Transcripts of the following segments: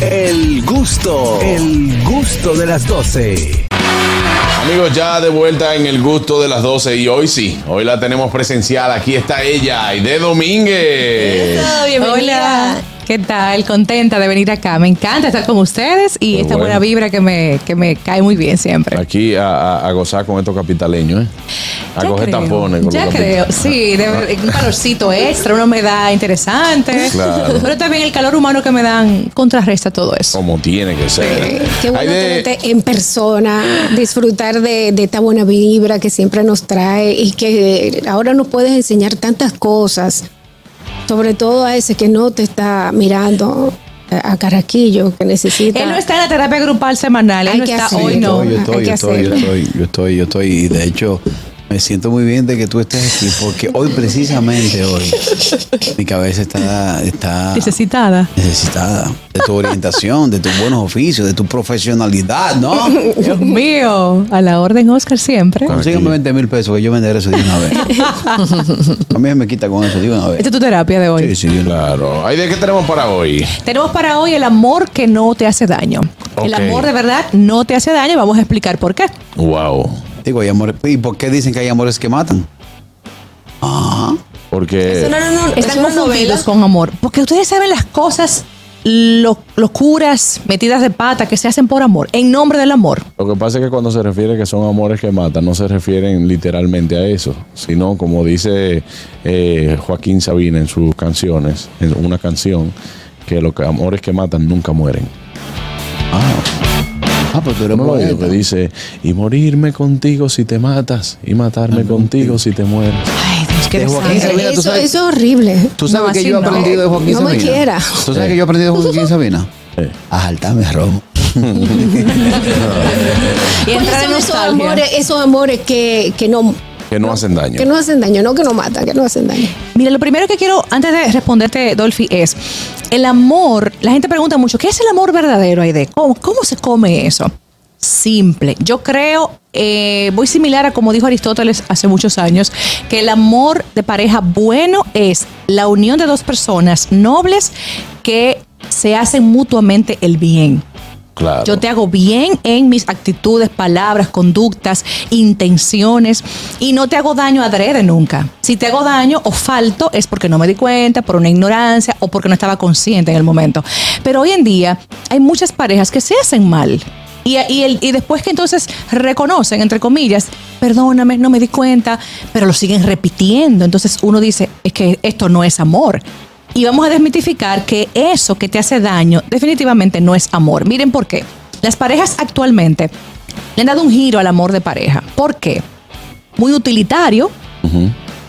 El gusto, el gusto de las 12. Amigos, ya de vuelta en el gusto de las 12 y hoy sí, hoy la tenemos presencial. Aquí está ella, Aide Domínguez. Hola. ¿Qué tal? Contenta de venir acá. Me encanta estar con ustedes y esta bueno. buena vibra que me, que me cae muy bien siempre. Aquí a, a- a gozar con estos capitaleños, ¿eh? A Ya coger creo, tampones. con Ya los creo, sí, de- un calorcito extra, una humedad interesante. Claro. Pero también el calor humano que me dan contrarresta todo eso. Como tiene que ser. Qué bueno Aide, tenerte en persona, disfrutar de, de esta buena vibra que siempre nos trae y que ahora nos puedes enseñar tantas cosas, sobre todo a ese que no te está mirando a a Caraquillo, que necesita... Él no está en la terapia grupal semanal, él Hay no que está hacer. hoy, no. Yo estoy, yo estoy, yo estoy, yo estoy, yo estoy, y de hecho me siento muy bien de que tú estés aquí, porque hoy precisamente hoy mi cabeza está, está Necesitada. necesitada de tu orientación, de tus buenos oficios, de tu profesionalidad, ¿no? Dios mío, a la orden Oscar siempre. Consígame 20 mil pesos que yo venderé eso de una vez. A mí me quita con eso de una vez. Esta es tu terapia de hoy. Sí, sí, Claro. Aide, ¿qué tenemos para hoy? Tenemos para hoy el amor que no te hace daño. El amor de verdad no te hace daño. Vamos a explicar por qué. Wow. Digo, hay amores. ¿Y por qué dicen que hay amores que matan? Ajá. Porque. no, no, no, Están confundidos con amor. Porque ustedes saben las cosas, lo- locuras, metidas de pata que se hacen por amor, en nombre del amor. Lo que pasa es que cuando se refiere que son amores que matan, no se refieren literalmente a eso, sino como dice eh, Joaquín Sabina en sus canciones, en una canción, que los amores que matan nunca mueren. Ah, pues tú eres No lo poeta. que dice, y morirme contigo si te matas, y matarme contigo si te mueres. Ay, Dios, qué. Sabina, ¿tú eso, sabes? eso es horrible. ¿Tú sabes No, que yo he no. aprendido de Joaquín No me Sabina? quiera. ¿Tú sabes que yo he aprendido de Joaquín Sabina? Eh. A saltarme romo. Y ¿Cuáles entrar en esos amores, esos amores que, que no Que no hacen daño. que no hacen daño, no que no matan, que no hacen daño? Mira, lo primero que quiero, antes de responderte, Dolphy, es el amor. La gente pregunta mucho, ¿qué es el amor verdadero, Aide? ¿Cómo, cómo se come eso? Simple. Yo creo, eh, voy similar a como dijo Aristóteles hace muchos años, que el amor de pareja bueno es la unión de dos personas nobles que se hacen mutuamente el bien. Yo te hago bien en mis actitudes, palabras, conductas, intenciones y no te hago daño adrede nunca. Si te hago daño o falto es porque no me di cuenta, por una ignorancia o porque no estaba consciente en el momento. Pero hoy en día hay muchas parejas que se hacen mal. Y, y, el- y después que entonces reconocen, entre comillas, perdóname, no me di cuenta, pero lo siguen repitiendo. Entonces uno dice, es que esto no es amor. Y vamos a desmitificar que eso que te hace daño definitivamente no es amor. Miren por qué. Las parejas actualmente le han dado un giro al amor de pareja. ¿Por qué? Muy utilitario,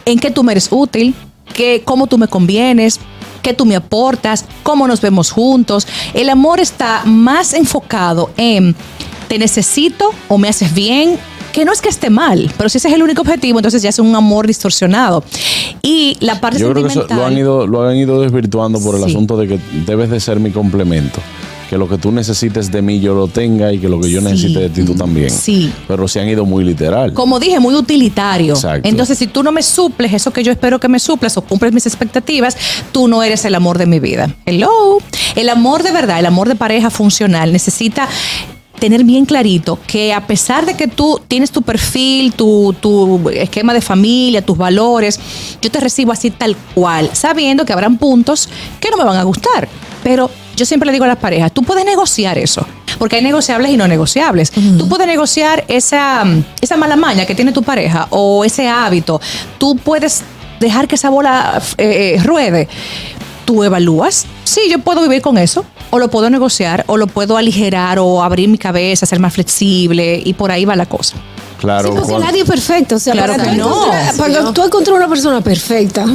en qué tú me eres útil, que, cómo tú me convienes, qué tú me aportas, cómo nos vemos juntos. El amor está más enfocado en te necesito o me haces bien, que no es que esté mal, pero si ese es el único objetivo, entonces ya es un amor distorsionado. Y la parte Yo creo que eso lo han ido, lo han ido desvirtuando por el Sí. asunto de que debes de ser mi complemento. Que lo que tú necesites de mí yo lo tenga y que lo que yo Sí. necesite de ti tú también. Sí. Pero se han ido muy literal. como dije, muy utilitario. Exacto. Entonces, si tú no me suples eso que yo espero que me suplas o cumples mis expectativas, tú no eres el amor de mi vida. Hello. El amor de verdad, el amor de pareja funcional necesita tener bien clarito que a pesar de que tú tienes tu perfil, tu, tu esquema de familia, tus valores, yo te recibo así tal cual, sabiendo que habrán puntos que no me van a gustar. Pero yo siempre le digo a las parejas, tú puedes negociar eso, porque hay negociables y no negociables. Tú puedes negociar esa, esa mala maña que tiene tu pareja o ese hábito. Tú puedes dejar que esa bola eh, eh, ruede. Tú evalúas, sí, yo puedo vivir con eso, o lo puedo negociar, o lo puedo aligerar, o abrir mi cabeza, ser más flexible, y por ahí va la cosa. Claro. Sí, porque nadie es perfecto. O sea, Claro para que no. encontrar- Para tú encontrar una persona perfecta,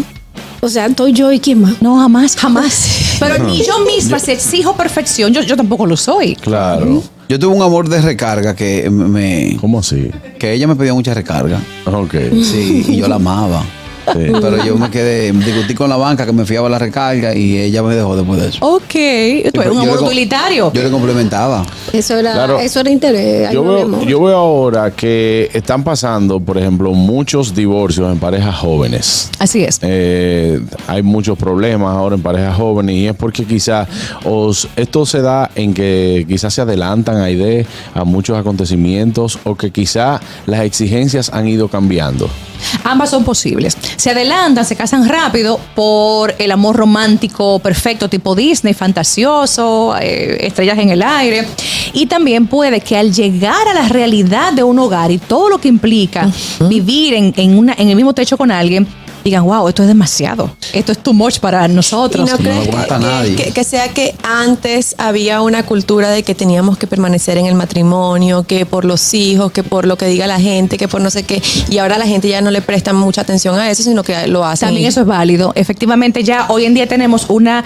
o sea, estoy yo y quién más. No, jamás, jamás. Pero ni yo misma, si exijo perfección, yo, yo tampoco lo soy. Claro. Yo tuve un amor de recarga que me ¿Cómo así? que ella me pedía mucha recarga. Ok. Sí, y yo la amaba. Sí. Pero yo me quedé, discutí con la banca que me fiaba la recarga y ella me dejó después de eso. Ok, pues un amor utilitario. Yo le complementaba. Eso era, Claro. eso era interés. Yo veo, amor. yo veo ahora que están pasando, por ejemplo, muchos divorcios en parejas jóvenes. Así es. Eh, hay muchos problemas ahora en parejas jóvenes y es porque quizás os- esto se da en que quizás se adelantan a ideas, a muchos acontecimientos o que quizás las exigencias han ido cambiando. Ambas son posibles. Se adelantan, se casan rápido por el amor romántico perfecto, tipo Disney, fantasioso, eh, estrellas en el aire. Y también puede que al llegar a la realidad de un hogar y todo lo que implica vivir en, en una, en el mismo techo con alguien, digan, wow, esto es demasiado. Esto es too much para ¿Y nosotros. no crees que, aguanta que- nadie. que- que sea que antes había una cultura de que teníamos que permanecer en el matrimonio, que por los hijos, que por lo que diga la gente, que por no sé qué, y ahora la gente ya no le presta mucha atención a eso, sino que lo hacen. También y- eso es válido. Efectivamente, ya hoy en día tenemos una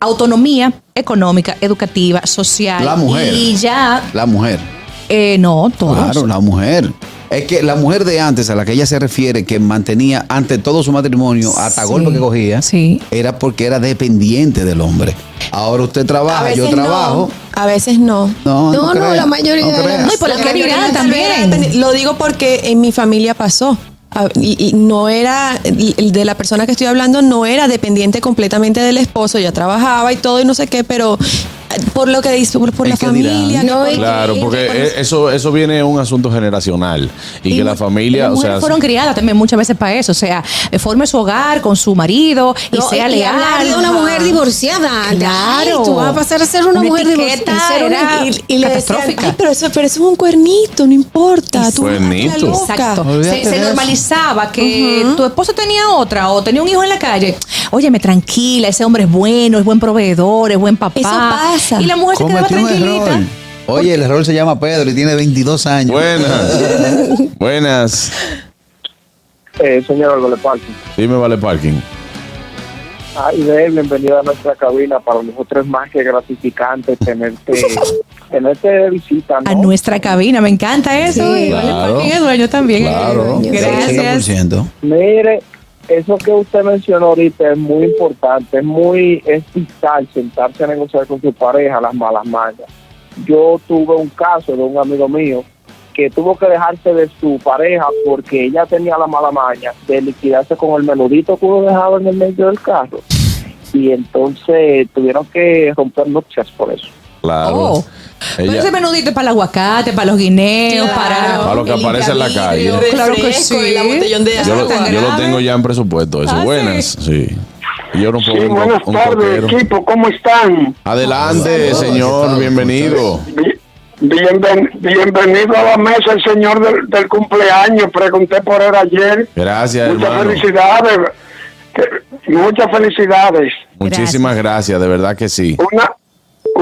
autonomía económica, educativa, social. La mujer. Y ya, La mujer. Eh, no, todos. Claro, la mujer. Es que la mujer de antes a la que ella se refiere, que mantenía ante todo su matrimonio, hasta Sí, golpe que cogía, sí. era porque era dependiente del hombre. Ahora usted trabaja, yo trabajo. No, a veces no. No, no, No, no, la mayoría de crea. las- No, y por la La que dirán también. Lo digo porque en mi familia pasó. Ah, Y, y no era, de la persona que estoy hablando no era dependiente completamente del esposo, ya trabajaba y todo y no sé qué, pero por lo que dice, por, la familia. No, por- y- Claro, que porque por- eh, eso eso viene de un asunto generacional y, que la familia, Las o mujeres sea, fueron criadas también muchas veces para eso. O sea, forme su hogar con su marido y No, sea y leal. de una mujer divorciada. Claro. Ay, tú vas a pasar a ser una, mujer divorciada. ser una- era y, y le decían, catastrófica. "Ay, pero eso, pero eso es un cuernito, no importa. Tú Cuernito. hazla loca". Exacto. Se, normalizaba que tu esposo tenía otra o tenía un hijo en la calle. Óyeme, tranquila, ese hombre es bueno, es buen proveedor, es buen papá. Eso pasa. Y la mujer se quedaba tranquilita. Oye, el error se llama Pedro y tiene 22 años. buenas. buenas. Eh, señor Álvaro Parque. Dime, Vale Parking. Ay, de bienvenido a nuestra cabina. Para nosotros es más que gratificante tenerte, tenerte de visita. ¿no? A nuestra cabina, me encanta eso. Sí, y vale, claro. Parking es dueño también. Claro. Gracias. 100%. Mire, eso que usted mencionó ahorita es muy importante. Es muy es sentarse a negociar con su pareja las malas mañas. Yo tuve un caso de un amigo mío que tuvo que dejarse de su pareja porque ella tenía la mala maña de liquidarse con el menudito que uno dejaba en el medio del carro. Y entonces tuvieron que romper nupcias por eso. Claro. Oh. Pero Ella- ese menudito es para el aguacate, para los guineos, Claro. para, Para lo que aparece en la calle. Claro que sí. y la botellón de yo, lo, Tan yo lo grave. tengo ya en presupuesto. Eso. Ah, buenas. Sí. Yo no puedo Sí, un, buenas tardes, equipo, ¿cómo están? Adelante, Hola, señor. Bienvenido. Bi- bienven- bienvenido a la mesa, el señor del, del cumpleaños. Pregunté por él ayer. Gracias, Muchas hermano. felicidades. Muchas felicidades. Muchísimas gracias, de verdad que sí. Una,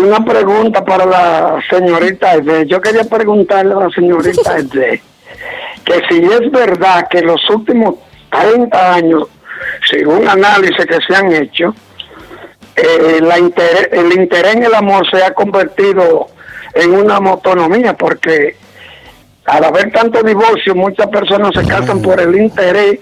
una pregunta para la señorita Ede. Yo quería preguntarle a la señorita Ede que si es verdad que los últimos 30 años, según análisis que se han hecho, eh, la interés- el interés en el amor se ha convertido en una monotonía porque al haber tanto divorcio muchas personas se casan por el interés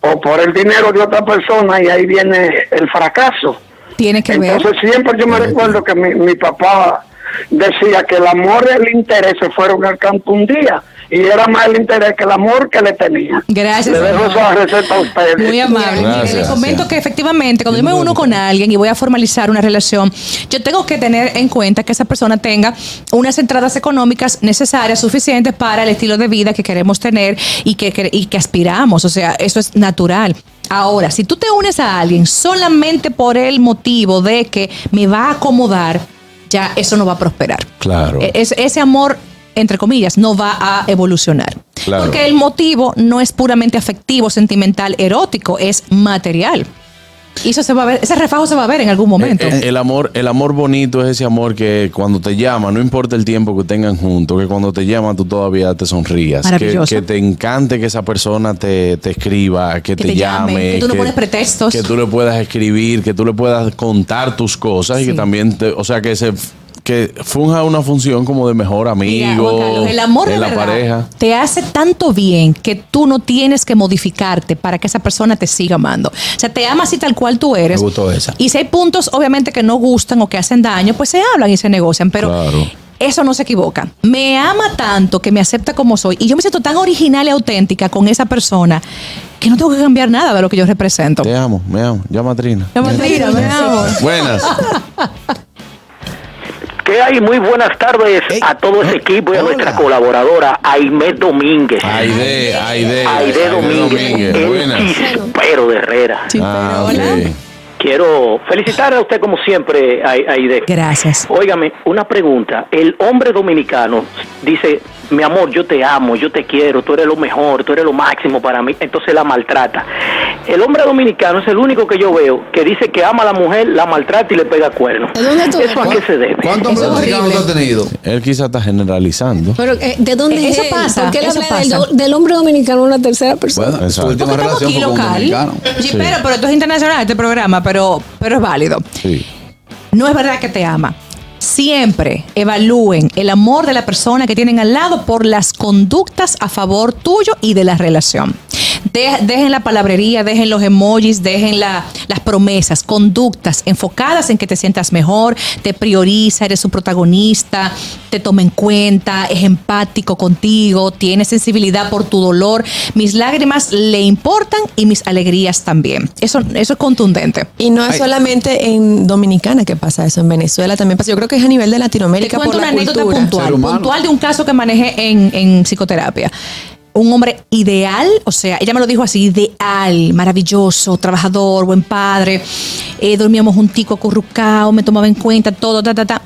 o por el dinero de otra persona y ahí viene el fracaso. Tiene que ver. Entonces siempre yo me recuerdo que mi, mi papá decía que el amor y el interés se fueron al campo un día y era más el interés que el amor que le tenía. Gracias, Le dejo esa receta a ustedes. Muy amable. Gracias. les comento que efectivamente cuando yo me uno con alguien y voy a formalizar una relación, yo tengo que tener en cuenta que esa persona tenga unas entradas económicas necesarias, suficientes para el estilo de vida que queremos tener y que, que- y que aspiramos. O sea, eso es natural. Ahora, si tú te unes a alguien solamente por el motivo de que me va a acomodar, ya eso no va a prosperar. Claro. E- es- ese amor, entre comillas, no va a evolucionar. Claro. Porque el motivo no es puramente afectivo, sentimental, erótico, es material. Y eso se va a ver, ese refajo se va a ver en algún momento. Eh, eh, el amor, el amor bonito es ese amor que cuando te llama, no importa el tiempo que tengan juntos, que cuando te llama tú todavía te sonrías. Que, te encante que esa persona te, te escriba, que, te, te llame, que tú no pones pretextos. Que tú le puedas escribir, que tú le puedas contar tus cosas y que también, te- o sea, que se que funja una función como de mejor Mira, amigo Juan Carlos, el amor de la verdad pareja. te hace tanto bien que tú no tienes que modificarte para que esa persona te siga amando. O sea, te ama así tal cual tú eres. Me gustó esa. Y si hay puntos, obviamente, que no gustan o que hacen daño, pues se hablan y se negocian. Pero Claro. eso no se equivoca. Me ama tanto que me acepta como soy. Y yo me siento tan original y auténtica con esa persona que no tengo que cambiar nada de lo que yo represento. Te amo, me amo. Llama a Trina. Me mentira, me amo. Buenas. ¿Qué hay? Muy buenas tardes Ey, a todo ese hola, equipo y a nuestra colaboradora Aimé Domínguez. Aide, Aide. Aide Domínguez, chispero de Herrera. Ah, pero. Quiero felicitar a usted como siempre, Ai- Aide. Gracias. Óigame, una pregunta. El hombre dominicano dice, mi amor, yo te amo, yo te quiero, tú eres lo mejor, tú eres lo máximo para mí, entonces la maltrata. El hombre dominicano es el único que yo veo que dice que ama a la mujer, la maltrata y le pega cuernos. ¿De dónde tú ¿Eso a qué se debe? ¿Cuántos hombres dominicanos tú has tenido? Él quizá está generalizando. Pero, eh, ¿de dónde Eso es él? pasa, ¿Por qué él habla del, pasa. del hombre dominicano una tercera persona? Bueno, su Exacto. última Porque estamos relación aquí local. Sí, Sí. pero, pero esto es internacional, este programa, pero, pero es válido. Sí. No es verdad que te ama. Siempre evalúen el amor de la persona que tienen al lado por las conductas a favor tuyo y de la relación. De- dejen la palabrería, dejen los emojis, dejen la- las promesas, conductas enfocadas en que te sientas mejor, te prioriza, eres su protagonista, te toma en cuenta, es empático contigo, tiene sensibilidad por tu dolor. Mis lágrimas le importan y mis alegrías también. Eso, eso es contundente. Y no es Ay. solamente en Dominicana que pasa eso, en Venezuela también pasa. Yo creo que es a nivel de Te Latinoamérica cuento por una la anécdota cultura. puntual, puntual de un caso que manejé en, en psicoterapia. Un hombre ideal, o sea, ella me lo dijo así, ideal, maravilloso, trabajador, buen padre, eh, dormíamos juntico, acurrucado, me tomaba en cuenta todo, ta, ta, ta.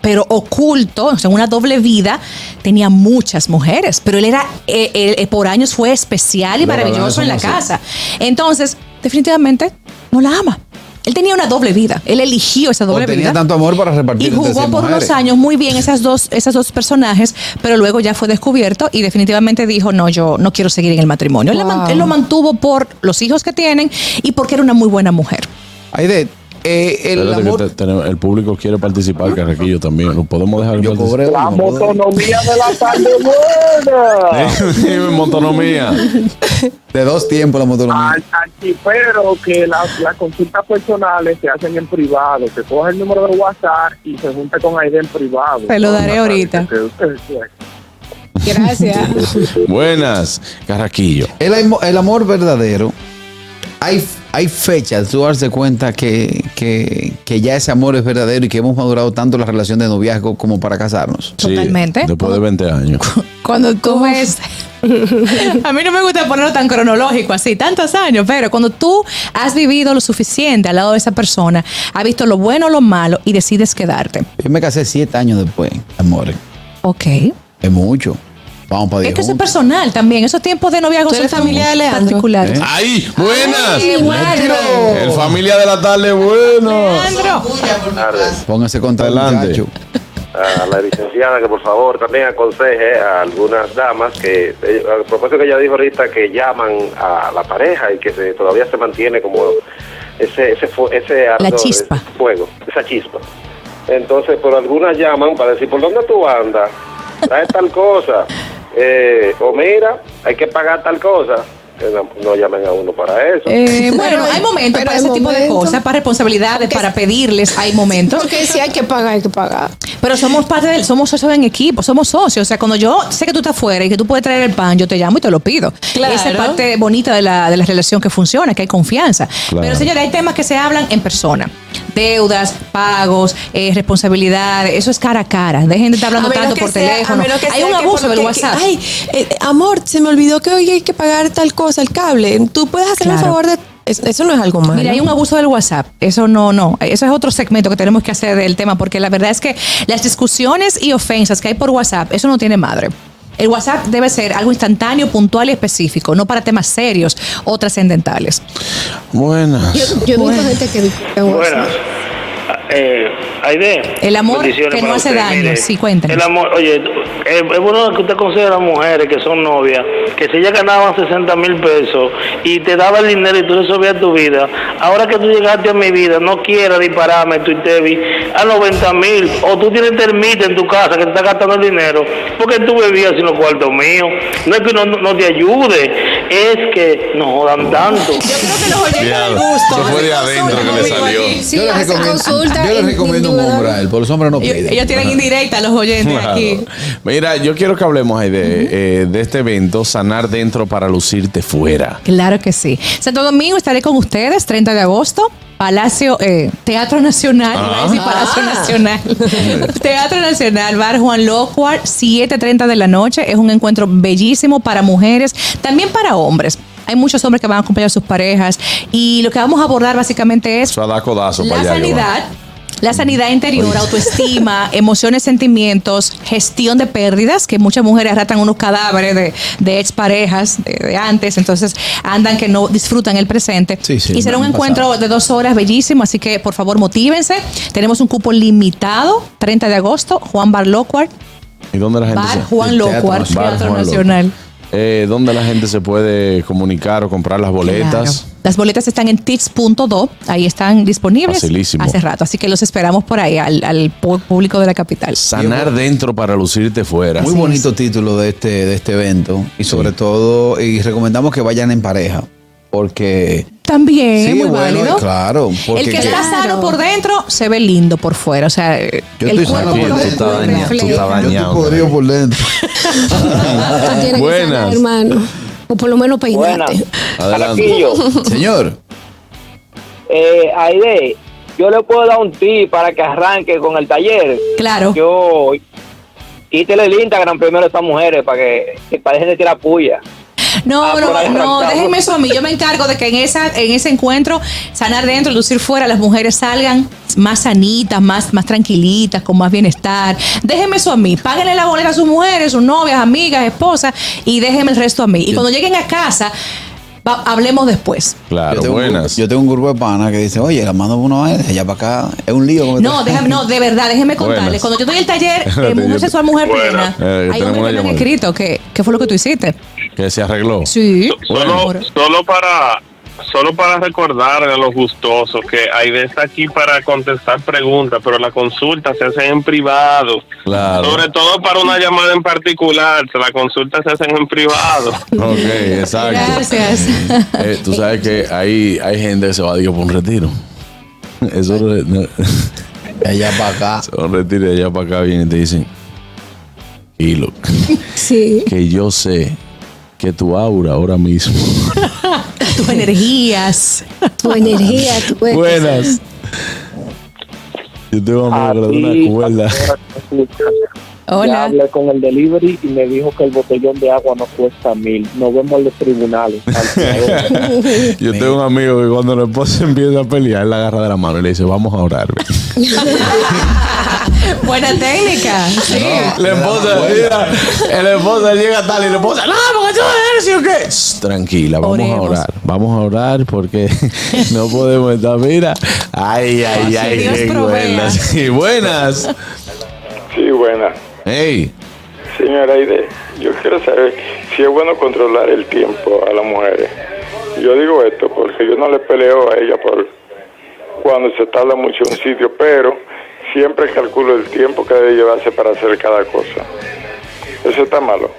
Pero oculto, o sea, una doble vida, tenía muchas mujeres, pero él era, eh, él, eh, por años fue especial y Los maravilloso en la casa. Entonces, definitivamente, no la ama. Él tenía una doble vida, él eligió esa O doble tenía vida. tanto amor para repartir Y jugó por unos años muy bien esas dos, esas dos personajes, pero luego ya fue descubierto y definitivamente dijo, no, yo no quiero seguir en el matrimonio. Él, la man- Wow. él lo mantuvo por los hijos que tienen y porque era una muy buena mujer. Aide, eh, el amor... te- público quiere participar, Carraquillo también. ¿Lo podemos dejar Yo cobré La ¿puedo? motonomía de la tarde buena. Dime, Montonomía. De dos tiempos la motonomía. Al, al chipero que las, las consultas personales se hacen en privado, que coge el número de WhatsApp y se junta con Aide en privado. Te lo daré No, ahorita. Gracias. Buenas, Carraquillo. El, el amor verdadero, hay, hay fechas, tú darse cuenta que, que, que ya ese amor es verdadero y que hemos madurado tanto la relación de noviazgo como para casarnos. Sí, Totalmente. después de 20 años. Cuando tú ves... A mí no me gusta ponerlo tan cronológico así, tantos años, pero cuando tú has vivido lo suficiente al lado de esa persona, has visto lo bueno o lo malo y decides quedarte. Yo me casé siete años después, amores. Ok. Es mucho. Vamos para Es que eso es personal también. Esos tiempos de noviazgo ¿Tú eres son familia de Leandro? particulares. ¿Eh? ¡Ay! ¡Buenas! Ay, bueno. El familia de la tarde, bueno. Leandro. Póngase contra el Adelante. a la licenciada que por favor también aconseje a algunas damas que, eh, a propósito que ella dijo ahorita que llaman a la pareja y que se, todavía se mantiene como ese ese, ese ardor, chispa. ese fuego, esa chispa. Entonces, por algunas llaman para decir, ¿por dónde tú andas? Trae tal cosa. Eh, o mira, hay que pagar tal cosa. No, llamen a uno para eso. Eh, bueno, Pero- hay momentos para hay ese tipo de cosas, para responsabilidades, Porque- para pedirles, hay momentos. Porque si hay que pagar, hay que pagar. Pero somos parte del, somos socios en equipo, somos socios. O sea, cuando yo sé que tú estás fuera y que tú puedes traer el pan, yo te llamo y te lo pido. Claro. Esa es parte bonita de la, de la relación que funciona, que hay confianza. Claro. Pero señores, hay temas que se hablan en persona. Deudas, pagos, eh, responsabilidades, eso es cara a cara. Dejen de estar hablando tanto por sea- teléfono. Hay sea un abuso del que- WhatsApp. ay, eh, amor, se me olvidó que hoy hay que pagar tal cosa, el cable. Tú puedes hacerme el Claro. favor de. es- Eso no es algo malo. Mira, hay un abuso del WhatsApp. Eso no, no. Eso es otro segmento que tenemos que hacer del tema, porque la verdad es que las discusiones y ofensas que hay por WhatsApp, eso no tiene madre. El WhatsApp debe ser algo instantáneo, puntual y específico, no para temas serios o trascendentales. Buenas. Yo, yo he visto gente que Buenas. Eh, Aide. El amor que no hace usted. daño, Mire, sí, cuéntenos. El amor, oye, es, es bueno que usted considere a las mujeres que son novias, que si ellas ganaban 60 mil pesos y te daba el dinero y tú resolvías tu vida, ahora que tú llegaste a mi vida, no quieras dispararme tu Tevi a 90 mil, o tú tienes termita en tu casa que te está gastando el dinero, porque tú bebías sin los cuartos míos. No es que no, no te ayude, es que no jodan tanto. Yo creo que los oyentes del gusto. eso fue de adentro que le salió. Sí, hace consulta yo le recomiendo un hombre a él, porque los hombres no piden. ellos tienen indirecta los oyentes Claro. aquí. Mira, yo quiero que hablemos ahí de, eh, de este evento, Sanar Dentro para Lucirte Fuera. Claro que sí. Santo Domingo estaré con ustedes 30 de agosto. Palacio, eh, Teatro Nacional, iba a decir Palacio Nacional. Teatro Nacional, Bar Juan Locuar, 7.30 de la noche. Es un encuentro bellísimo para mujeres, también para hombres. Hay muchos hombres que van a acompañar a sus parejas y lo que vamos a abordar básicamente es Eso da codazo la para allá. va. La sanidad interior, autoestima, emociones, sentimientos, gestión de pérdidas, que muchas mujeres arrastran unos cadáveres de, de exparejas de, de antes, entonces andan que no disfrutan el presente. Sí, sí, y será un encuentro pasado. de dos horas bellísimo, así que por favor motívense. Tenemos un cupo limitado, 30 de agosto, Juan Bar Locuart, ¿Y dónde la gente Bar Juan Teatro Locuart, Nacional. Teatro Nacional. Eh, ¿Dónde la gente se puede comunicar o comprar las boletas? Claro. Las boletas están en tips.do, ahí están disponibles Facilísimo. hace rato, así que los esperamos por ahí al, público de la capital. Sanar Dentro para Lucirte Fuera. Muy bonito título de este, de este evento y sobre todo, y recomendamos que vayan en pareja, porque... También, Sí, muy bueno, válido. claro, el que está sano por dentro se ve lindo por fuera. O sea, el estoy sano cuerpo por lo dentro. Tú estás estás Yo estoy por dentro. Buenas. sanar, hermano. O por lo menos peinarte. Adelante. Señor, eh, Aide, yo le puedo dar un tip para que arranque con el taller. Claro. Yo quítele el Instagram primero a estas mujeres para que, que parecen de tirar puya. No, Ah, no, no, déjenme eso a mí. Yo me encargo de que en esa, en ese encuentro, sanar dentro, lucir fuera, las mujeres salgan más sanitas, más, más tranquilitas, con más bienestar. Déjenme eso a mí. Páguenle la boleta a sus mujeres, sus novias, amigas, esposas, y déjenme el resto a mí. Y cuando lleguen a casa, va- hablemos después. Claro, yo tengo, un- buenas. yo tengo un grupo de panas que dice, oye, la mando uno a allá para acá. Es un lío. No, te- déjame, no, de verdad, déjenme Buenas. contarles. Cuando yo doy el taller de Espérate, mujer sexual, mujer Buenas. plena, Eh, hay una que me han escrito. ¿qué, ¿Qué fue lo que tú hiciste? Que se arregló. Sí. Solo, solo para solo para recordar a los gustosos que Aide está aquí para contestar preguntas, pero las consultas se hacen en privado. Claro. Sobre todo para una llamada en particular, las consultas se hacen en privado. Ok, exacto. Gracias. Eh, tú sabes que hay, hay gente que se va a Dios por un retiro. Eso no- Allá para acá. se va a un retiro y allá para acá vienen y te dicen, Hilo, Sí. que yo sé que tu aura ahora mismo. Tus energías. Tu energía, tu. Buenas. Yo tengo una cuerda. Ya Hola. hablé con el delivery y me dijo que el botellón de agua no cuesta mil. Nos vemos en los tribunales. Yo tengo un amigo que cuando la esposa empieza a pelear, él la agarra de la mano y le dice, vamos a orar. ve". Buena técnica. Sí. La esposa, mira, la esposa llega tal y la esposa, no, porque tú eres ¿sí o qué? Tranquila, vamos Oremos. a orar. Vamos a orar porque no podemos estar. Mira, ay, ay, ay, provea. buenas. Sí, buenas. Sí, buena. Hey, Señora Aide, yo quiero saber si es bueno controlar el tiempo a las mujeres. Yo digo esto porque yo no le peleo a ella por cuando se tarda mucho en un sitio, pero siempre calculo el tiempo que debe llevarse para hacer cada cosa. Eso está malo.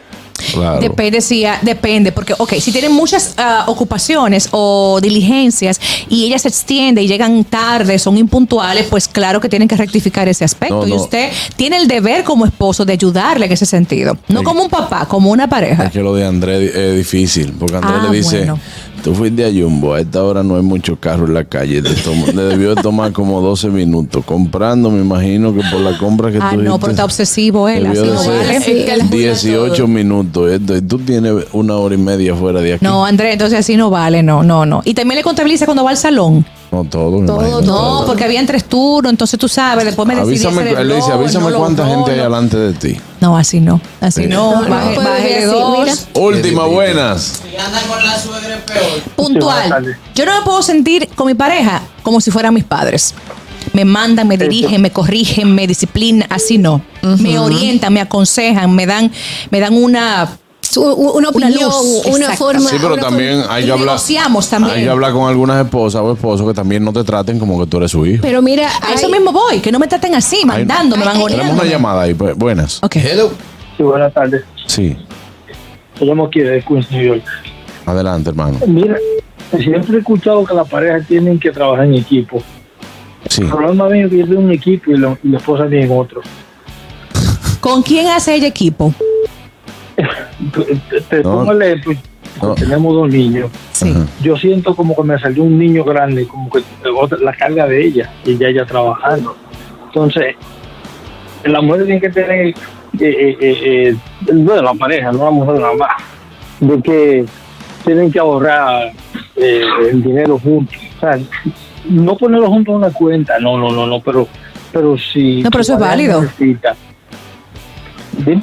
Claro. Depende, ah, depende, porque, ok, si tienen muchas ah, ocupaciones o diligencias y ellas se extienden y llegan tarde, son impuntuales, pues claro que tienen que rectificar ese aspecto. No, Y no. usted tiene el deber como esposo de ayudarle en ese sentido. No Sí. como un papá, como una pareja. Es que lo de Andrés es difícil, porque Andrés Ah, le dice, bueno. Tú fuiste a Jumbo, a esta hora no hay mucho carro en la calle, te tomo- le debió de tomar como 12 minutos, comprando, me imagino que por la compra que Ah, tú no, hiciste, pero está obsesivo él, así no vale. Sí, que él cuida 18 todo. minutos, esto, y tú tienes una hora y media fuera de aquí. No, Andrés, entonces así no vale, no, no, no. Y también le contabiliza cuando va al salón. No, todo, me Todo, imagino, No, porque habían tres turnos, entonces tú sabes, después me decidí Avísame, hacer el él le dice, blog, avísame no lo cuánta gente hay bono". delante de ti. No, así no, así Sí. no. No, no Baje- puede bájele decir, dos. mira. Última, buenas. puntual. Yo no me puedo sentir con mi pareja como si fueran mis padres. me mandan, me dirigen, me corrigen, me disciplinan, así no. Me orientan, me aconsejan, me dan, me dan una una opinión, una forma. Sí, pero también hay que hablar. negociamos también. Hay que hablar con algunas esposas o esposos que también no te traten como que tú eres su hijo. Pero mira, A eso mismo voy, que no me traten así, mandándome, Tenemos mangoneándome. una llamada ahí. pues, buenas. Ok. Hello. Sí, buenas tardes. Sí, Me llamo aquí de Queens, New York. adelante, hermano. Mira, siempre he escuchado que las parejas tienen que trabajar en equipo. Sí. El problema mío es que yo tengo un equipo y, lo- y la esposa tiene otro. ¿Con quién hace el equipo? Te, te No. pongo el ejemplo. No. Tenemos dos niños. Sí. Yo siento como que me salió un niño grande, como que la carga de ella, y ya ella trabajando. Entonces, la mujer tiene que tener, eh, eh, eh, eh, bueno, la pareja, no la mujer nada más, de que tienen que ahorrar eh, el dinero juntos. O sea, no ponerlo juntos en una cuenta, no, no, no, no, pero, pero si. No, pero eso es válido. necesita- ¿Sí?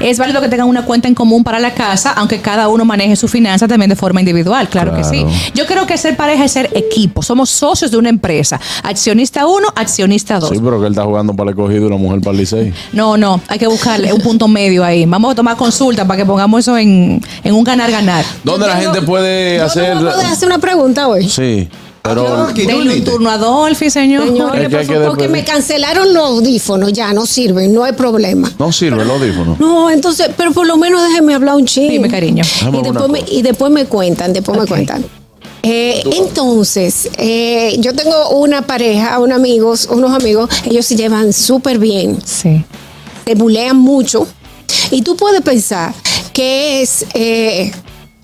Es válido que tengan una cuenta en común para la casa, aunque cada uno maneje su finanza también de forma individual, claro, que sí. Yo creo que ser pareja es ser equipo. Somos socios de una empresa. Accionista uno, accionista dos. Sí, pero que él está jugando para el cogido y la mujer para el Licey. No, no, hay que buscarle un punto medio ahí. Vamos a tomar consulta para que pongamos eso en, en un ganar-ganar. ¿Dónde la gente puede Yo hacer.? no puedo hacer una pregunta hoy. Sí, pero. Denle un turno a Dolphy, señor. Señores, por favor, porque me cancelaron los audífonos, ya no sirven, no hay problema. No sirve el audífono. No, entonces, pero por lo menos déjenme hablar un chingo. Dime, cariño. Y después, me, cosa. y después me cuentan, después me cuentan. Eh, entonces, eh, yo tengo una pareja, un amigos, unos amigos, ellos se llevan súper bien, Sí. se bulean mucho. Y tú puedes pensar que es eh,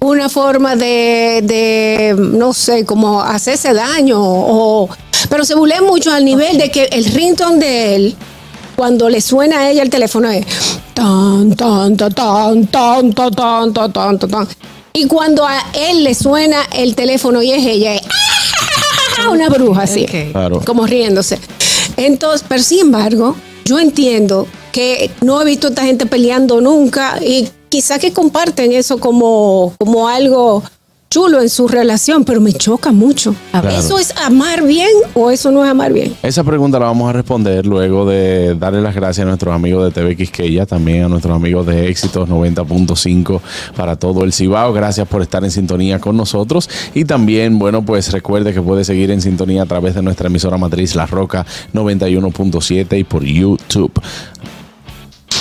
una forma de, de, no sé, como hacerse daño. O, pero se bulean mucho al nivel de que el ringtone de él, cuando le suena a ella el teléfono, es tan, tan, tan, tan, tan, tan, tan, tan, tan, tan, tan. Y cuando a él le suena el teléfono y es ella, es una bruja así. Claro. como riéndose. Entonces, pero sin embargo, yo entiendo que no he visto a esta gente peleando nunca y quizás que comparten eso como, como algo chulo en su relación, pero me choca mucho. Claro. ¿Eso es amar bien o eso no es amar bien? Esa pregunta la vamos a responder luego de darle las gracias a nuestros amigos de TV Quisqueya, también a nuestros amigos de Éxitos 90.5 para todo el Cibao. Gracias por estar en sintonía con nosotros. Y también, bueno, pues recuerde que puede seguir en sintonía a través de nuestra emisora matriz La Roca 91.7 y por YouTube.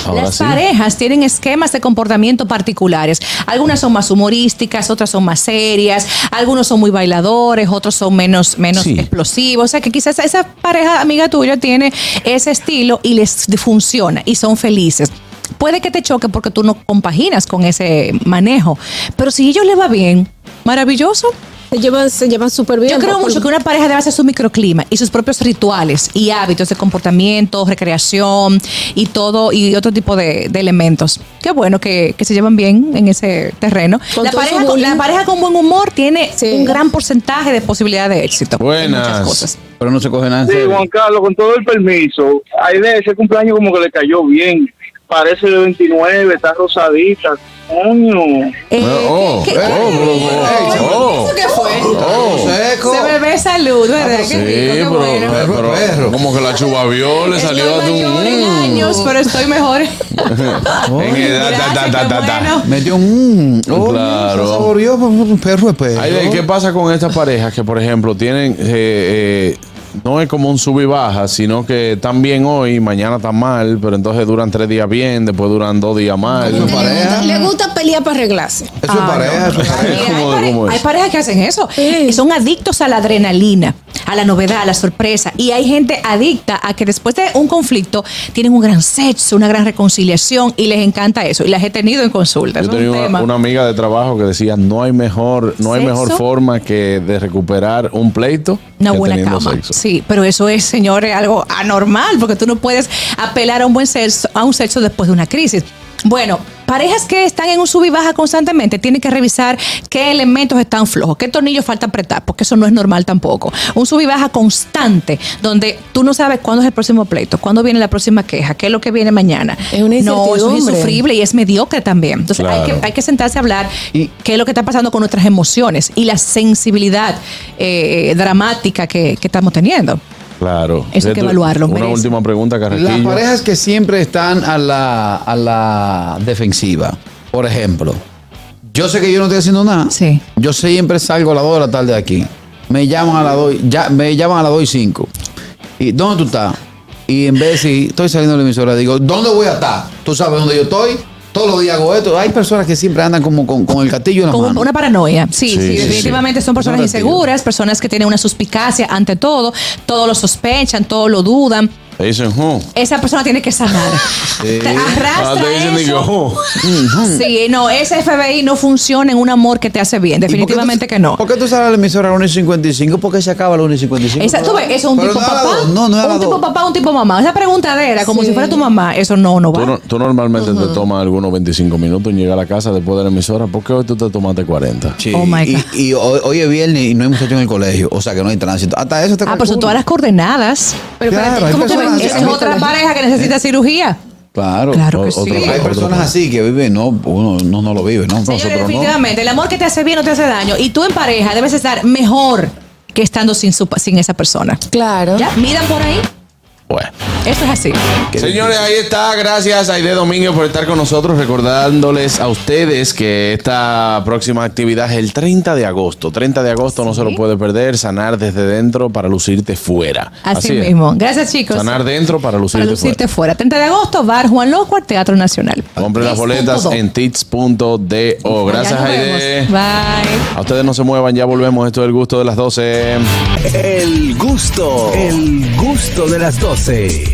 Ahora Las sí. parejas tienen esquemas de comportamiento particulares. Algunas son más humorísticas, otras son más serias, algunos son muy bailadores, otros son menos, menos Sí. explosivos. O sea que quizás esa pareja amiga tuya tiene ese estilo y les funciona y son felices. Puede que te choque porque tú no compaginas con ese manejo, pero si a ellos les va bien, maravilloso. Se llevan, se llevan súper bien. Yo creo mucho que una pareja debe hacer su microclima y sus propios rituales y hábitos de comportamiento, recreación y todo y otro tipo de, de elementos. Qué bueno que, que se llevan bien en ese terreno. Con La pareja, con, la pareja con buen humor tiene Sí. un gran porcentaje de posibilidad de éxito. en Buenas. muchas cosas. Pero no se coge nada Sí. Juan Carlos, con todo el permiso, ahí de ese cumpleaños como que le cayó bien. Parece de 29, está rosadita. Coño. Eh, Oh, ¿qué- qué- oh, qué- oh, ¿Eso qué fue? oh. Seco. Se bebé salud, ¿verdad? Sí, Qué rico, qué pero, bueno. pero- Perro. como que la chubavió le salió de un. en años, pero estoy mejor. En edad, bueno. Metió un. Mm, oh, Claro. se saboreó, un perro es perro. Ay, ¿Qué pasa con estas parejas que, por ejemplo, tienen, eh, eh, no es como un sub y baja, sino que están bien hoy, mañana están mal, pero entonces duran tres días bien, después duran dos días mal? Eso es pareja. Le gusta pelear para arreglarse. Eso es Ah, pareja, eso es Mira, pareja. hay, parejas que hacen eso. Sí. Y son adictos a la adrenalina, a la novedad, a la sorpresa. Y hay gente adicta a que después de un conflicto tienen un gran sexo, una gran reconciliación y les encanta eso. Y las he tenido en consulta. Yo es un tenía una, amiga de trabajo que decía, no hay mejor, no hay mejor forma que de recuperar un pleito Una que buena cama. sexo. Sí, pero eso es, señores, algo anormal, porque tú no puedes apelar a un buen sexo, a un sexo después de una crisis. Bueno, parejas que están en un sub y baja constantemente tienen que revisar qué elementos están flojos, qué tornillos falta apretar, porque eso no es normal tampoco. Un sub y baja constante, donde tú no sabes cuándo es el próximo pleito, cuándo viene la próxima queja, qué es lo que viene mañana. Es una No, eso es insufrible y es mediocre también. Entonces hay, que, hay que sentarse a hablar Y- qué es lo que está pasando con nuestras emociones y la sensibilidad eh, dramática que, que estamos teniendo. Claro. Eso hay que evaluarlo, Una merece. última pregunta, Las Carraquillo. parejas que siempre están a la, a la defensiva. Por ejemplo, yo sé que yo no estoy haciendo nada. Sí. Yo siempre salgo a las 2 de la tarde de aquí. Me llaman a las 2, ya, me llaman a las 2 y 5. ¿Y dónde tú estás? Y en vez de decir, estoy saliendo de la emisora, digo, ¿dónde voy a estar? ¿Tú sabes dónde yo estoy? Todos los días hago esto. Hay personas que siempre andan como con, con el castillo en la Con mano. una paranoia. Sí, Sí, sí, sí, definitivamente son personas inseguras, personas que tienen una suspicacia ante todo, todo lo sospechan, todo lo dudan. Te dicen, "Huh". Esa persona tiene que sanar. Te Ah, arrastra te dicen, digo, eso. "Huh". Sí, no, ese FBI no funciona en un amor que te hace bien. Definitivamente que no. ¿Por qué tú sales a la emisora a las 1 y 55? ¿Por qué se acaba a las 1 y 55? Esa, tú ves, eso es un Pero tipo no a las papá. dos, No, no es a las un tipo dos. papá, un tipo mamá. Esa preguntadera, como Sí. si fuera tu mamá, eso no, no va. Tú, no- tú normalmente te tomas algunos 25 minutos en llegar a la casa después de la emisora. ¿Por qué hoy tú te tomaste 40? Sí, Oh, my y, God. y hoy, hoy es viernes y no hay muchachos en el colegio, o sea que no hay tránsito. Hasta eso te Ah, pero son todas las coordenadas. Pero Claro, espérate, hay ¿cómo que personas es otra pareja que necesita cirugía. Claro. Claro que sí. otro- Hay personas así que viven, no, uno no, no lo vive, ¿no? Señores, Nosotros no. definitivamente, el amor que te hace bien no te hace daño. Y tú en pareja debes estar mejor que estando sin, su, sin esa persona. Claro. ¿Ya? Miran por ahí. Bueno. Eso es así. Señores, ahí está. Gracias a Aide Domínguez por estar con nosotros, recordándoles a ustedes que esta próxima actividad es el 30 de agosto. 30 de agosto no se lo puede perder. Sanar desde dentro para lucirte fuera. Así, mismo. Gracias, chicos. Sanar dentro para lucirte, Para lucirte fuera. 30 de agosto, Bar Juan Loco, al Teatro Nacional. fuera. Compre las boletas 10.do. en tits.do. Gracias, Aide. Bye. A ustedes no se muevan, ya volvemos. Esto es el gusto de las 12. El gusto, el gusto de las 12.